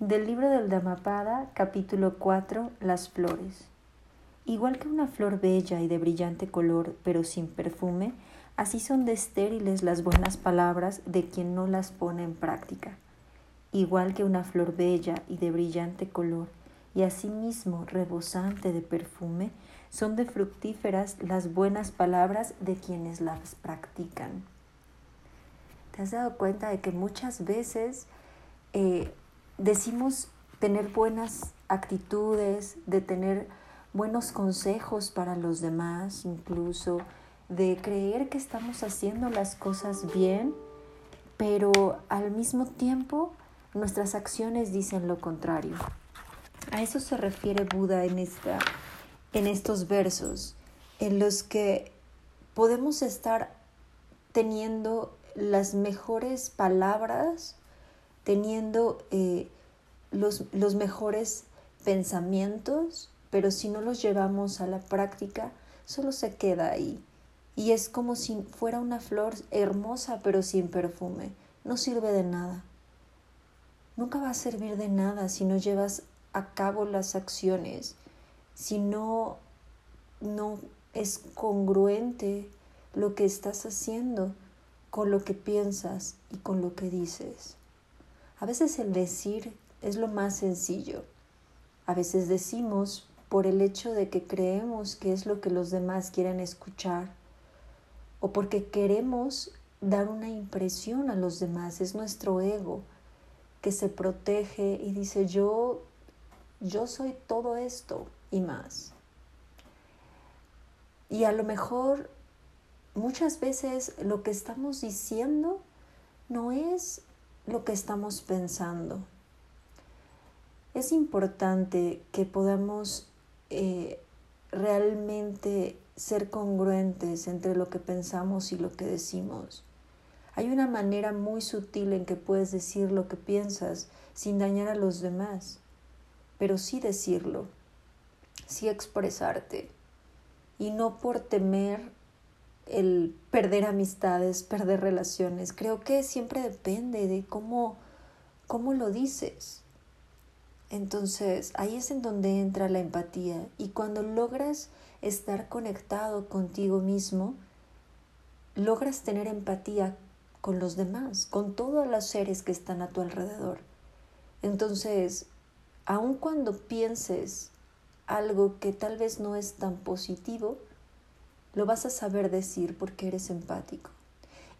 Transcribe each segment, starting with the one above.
Del libro del Dhammapada, capítulo 4, Las flores. Igual que una flor bella y de brillante color, pero sin perfume, así son de estériles las buenas palabras de quien no las pone en práctica. Igual que una flor bella y de brillante color, y asimismo rebosante de perfume, son de fructíferas las buenas palabras de quienes las practican. ¿Te has dado cuenta de que muchas veces eh, decimos tener buenas actitudes, de tener buenos consejos para los demás, incluso de creer que estamos haciendo las cosas bien, pero al mismo tiempo nuestras acciones dicen lo contrario. A eso se refiere Buda en, esta, en estos versos, en los que podemos estar teniendo las mejores palabras teniendo eh, los, los mejores pensamientos, pero si no los llevamos a la práctica, solo se queda ahí. Y es como si fuera una flor hermosa pero sin perfume. No sirve de nada. Nunca va a servir de nada si no llevas a cabo las acciones, si no, no es congruente lo que estás haciendo con lo que piensas y con lo que dices. A veces el decir es lo más sencillo. A veces decimos por el hecho de que creemos que es lo que los demás quieren escuchar o porque queremos dar una impresión a los demás. Es nuestro ego que se protege y dice yo, yo soy todo esto y más. Y a lo mejor muchas veces lo que estamos diciendo no es lo que estamos pensando. Es importante que podamos eh, realmente ser congruentes entre lo que pensamos y lo que decimos. Hay una manera muy sutil en que puedes decir lo que piensas sin dañar a los demás, pero sí decirlo, sí expresarte, y no por temer el perder amistades, perder relaciones. Creo que siempre depende de cómo, cómo lo dices. Entonces, ahí es en donde entra la empatía y cuando logras estar conectado contigo mismo, logras tener empatía con los demás, con todos los seres que están a tu alrededor. Entonces, aun cuando pienses algo que tal vez no es tan positivo, lo vas a saber decir porque eres empático.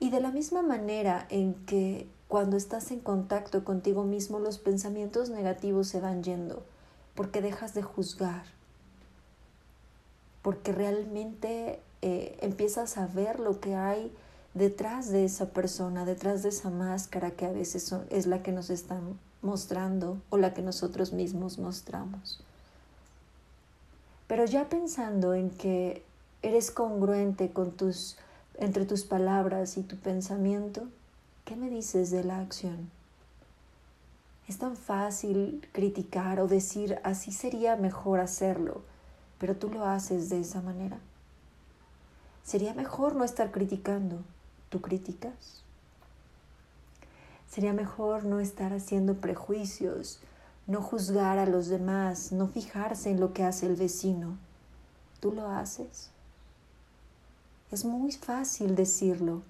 Y de la misma manera en que cuando estás en contacto contigo mismo los pensamientos negativos se van yendo, porque dejas de juzgar, porque realmente eh, empiezas a ver lo que hay detrás de esa persona, detrás de esa máscara que a veces es la que nos están mostrando o la que nosotros mismos mostramos. Pero ya pensando en que ¿Eres congruente con tus, entre tus palabras y tu pensamiento? ¿Qué me dices de la acción? Es tan fácil criticar o decir así sería mejor hacerlo, pero tú lo haces de esa manera. Sería mejor no estar criticando. ¿Tú criticas? Sería mejor no estar haciendo prejuicios, no juzgar a los demás, no fijarse en lo que hace el vecino. ¿Tú lo haces? Es muy fácil decirlo,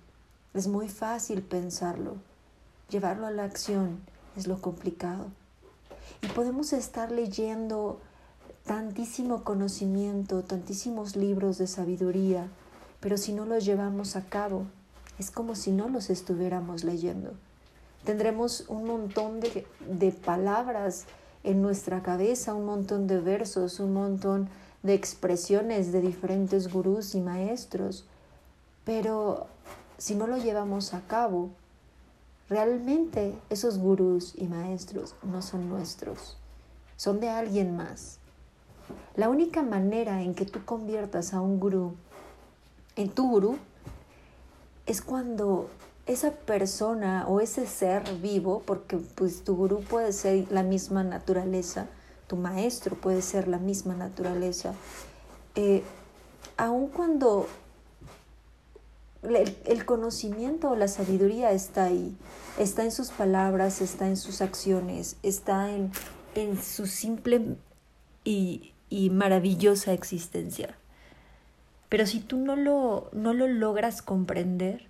es muy fácil pensarlo, llevarlo a la acción es lo complicado. Y podemos estar leyendo tantísimo conocimiento, tantísimos libros de sabiduría, pero si no los llevamos a cabo, es como si no los estuviéramos leyendo. Tendremos un montón de, de palabras en nuestra cabeza, un montón de versos, un montón de expresiones de diferentes gurús y maestros, pero si no lo llevamos a cabo, realmente esos gurús y maestros no son nuestros, son de alguien más. La única manera en que tú conviertas a un gurú en tu gurú es cuando esa persona o ese ser vivo, porque pues tu gurú puede ser la misma naturaleza, tu maestro puede ser la misma naturaleza, eh, aun cuando el, conocimiento o la sabiduría está ahí, está en sus palabras, está en sus acciones, está en, en su simple y, y, maravillosa existencia. Pero si tú no lo, no lo logras comprender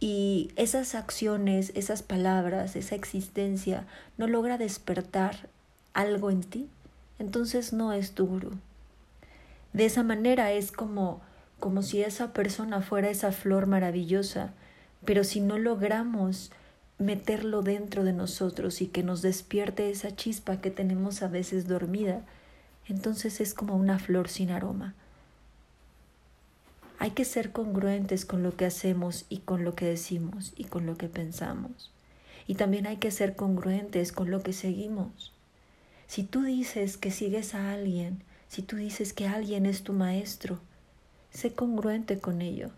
y esas acciones, esas palabras, esa existencia no logra despertar algo en ti, entonces no es tu gurú. De esa manera es como como si esa persona fuera esa flor maravillosa, pero si no logramos meterlo dentro de nosotros y que nos despierte esa chispa que tenemos a veces dormida, entonces es como una flor sin aroma. Hay que ser congruentes con lo que hacemos y con lo que decimos y con lo que pensamos. Y también hay que ser congruentes con lo que seguimos. Si tú dices que sigues a alguien, si tú dices que alguien es tu maestro, sé congruente con ello.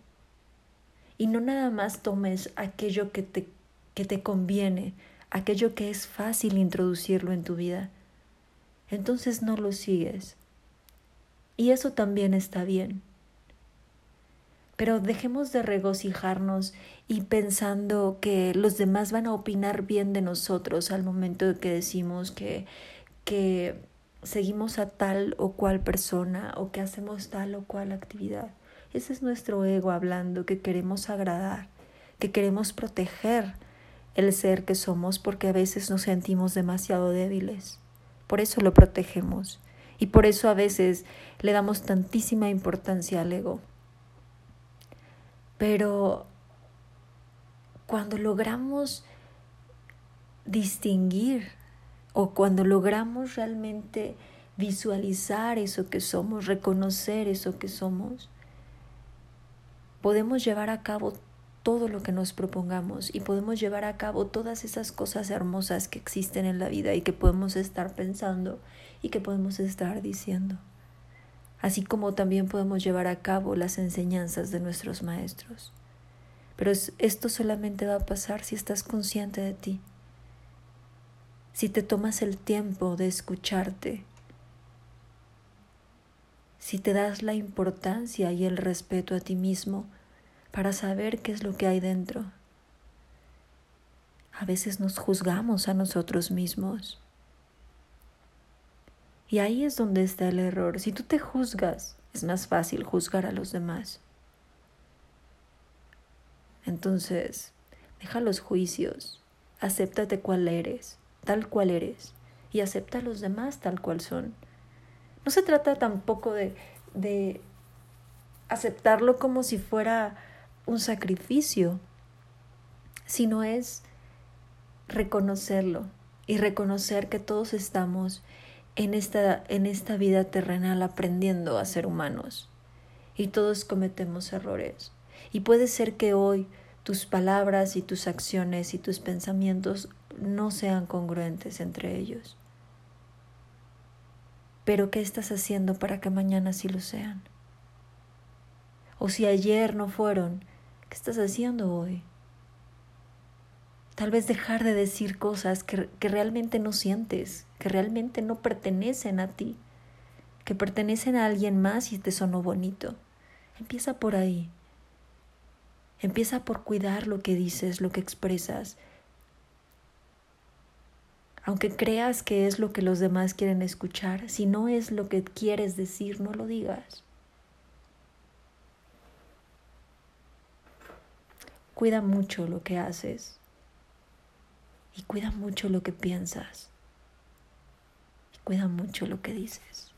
Y no nada más tomes aquello que te, que te conviene, aquello que es fácil introducirlo en tu vida. Entonces no lo sigues. Y eso también está bien. Pero dejemos de regocijarnos y pensando que los demás van a opinar bien de nosotros al momento de que decimos que, que seguimos a tal o cual persona o que hacemos tal o cual actividad. Ese es nuestro ego hablando, que queremos agradar, que queremos proteger el ser que somos porque a veces nos sentimos demasiado débiles. Por eso lo protegemos y por eso a veces le damos tantísima importancia al ego. Pero cuando logramos distinguir o cuando logramos realmente visualizar eso que somos, reconocer eso que somos, podemos llevar a cabo todo lo que nos propongamos y podemos llevar a cabo todas esas cosas hermosas que existen en la vida y que podemos estar pensando y que podemos estar diciendo. Así como también podemos llevar a cabo las enseñanzas de nuestros maestros. Pero esto solamente va a pasar si estás consciente de ti si te tomas el tiempo de escucharte, si te das la importancia y el respeto a ti mismo para saber qué es lo que hay dentro. A veces nos juzgamos a nosotros mismos. Y ahí es donde está el error. Si tú te juzgas, es más fácil juzgar a los demás. Entonces, deja los juicios, acéptate cuál eres tal cual eres y acepta a los demás tal cual son. No se trata tampoco de, de aceptarlo como si fuera un sacrificio, sino es reconocerlo y reconocer que todos estamos en esta, en esta vida terrenal aprendiendo a ser humanos y todos cometemos errores. Y puede ser que hoy tus palabras y tus acciones y tus pensamientos no sean congruentes entre ellos. Pero ¿qué estás haciendo para que mañana sí lo sean? O si ayer no fueron, ¿qué estás haciendo hoy? Tal vez dejar de decir cosas que, que, realmente no sientes, que realmente no pertenecen a ti, que pertenecen a alguien más y te sonó bonito. Empieza por ahí. Empieza por cuidar lo que dices, lo que expresas, aunque creas que es lo que los demás quieren escuchar, si no es lo que quieres decir, no lo digas. Cuida mucho lo que haces y cuida mucho lo que piensas y cuida mucho lo que dices.